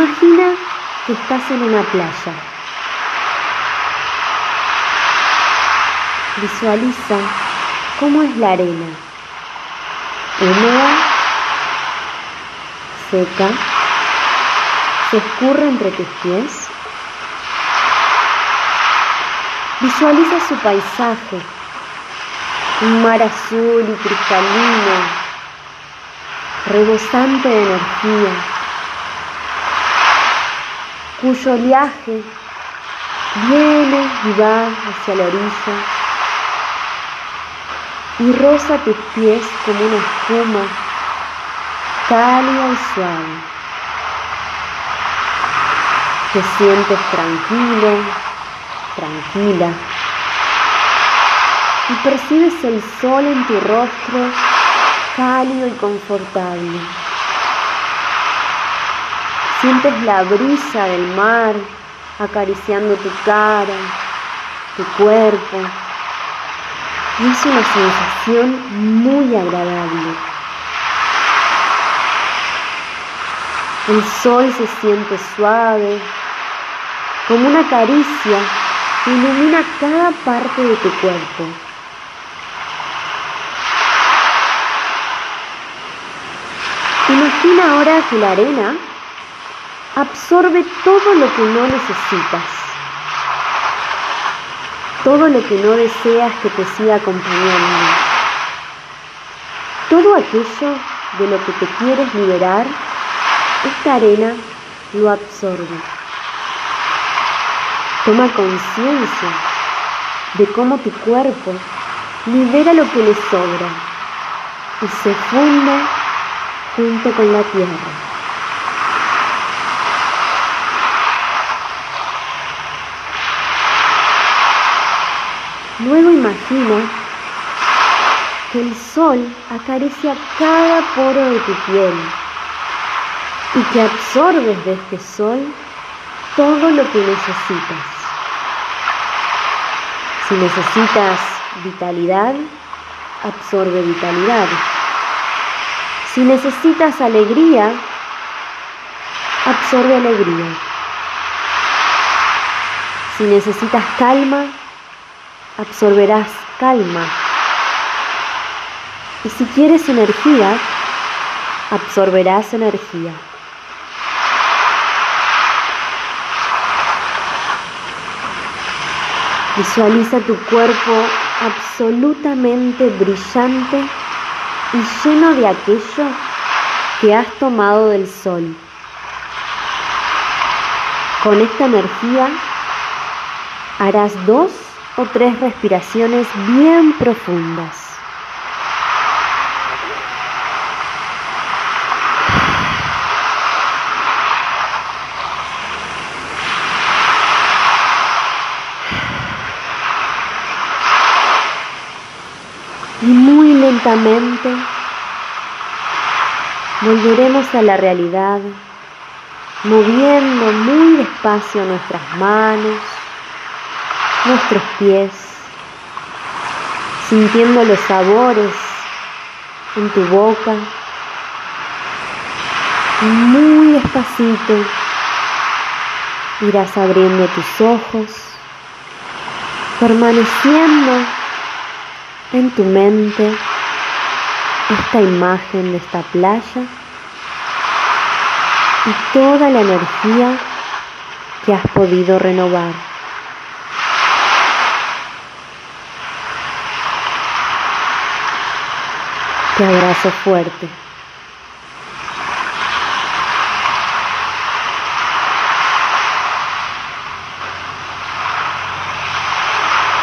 Imagina que estás en una playa. Visualiza cómo es la arena. Húmeda, seca, se escurre entre tus pies. Visualiza su paisaje, un mar azul y cristalino, rebosante de energía, cuyo oleaje viene y va hacia la orilla y roza tus pies como una espuma cálida y suave. Te sientes tranquilo, tranquila y percibes el sol en tu rostro cálido y confortable. Sientes la brisa del mar acariciando tu cara, tu cuerpo. Y es una sensación muy agradable. El sol se siente suave, como una caricia que ilumina cada parte de tu cuerpo. Imagina ahora que la arena absorbe todo lo que no necesitas, todo lo que no deseas que te siga acompañando, todo aquello de lo que te quieres liberar, esta arena lo absorbe. Toma conciencia de cómo tu cuerpo libera lo que le sobra y se funde junto con la tierra. Luego imagina que el sol acaricia cada poro de tu piel y que absorbes de este sol todo lo que necesitas. Si necesitas vitalidad, absorbe vitalidad. Si necesitas alegría, absorbe alegría. Si necesitas calma, absorberás calma. Y si quieres energía, absorberás energía. Visualiza tu cuerpo absolutamente brillante y lleno de aquello que has tomado del sol. Con esta energía harás dos o tres respiraciones bien profundas. Y muy lentamente volveremos a la realidad, moviendo muy despacio nuestras manos, nuestros pies, sintiendo los sabores en tu boca. Muy despacito irás abriendo tus ojos, permaneciendo en tu mente esta imagen de esta playa y toda la energía que has podido renovar. Te abrazo fuerte.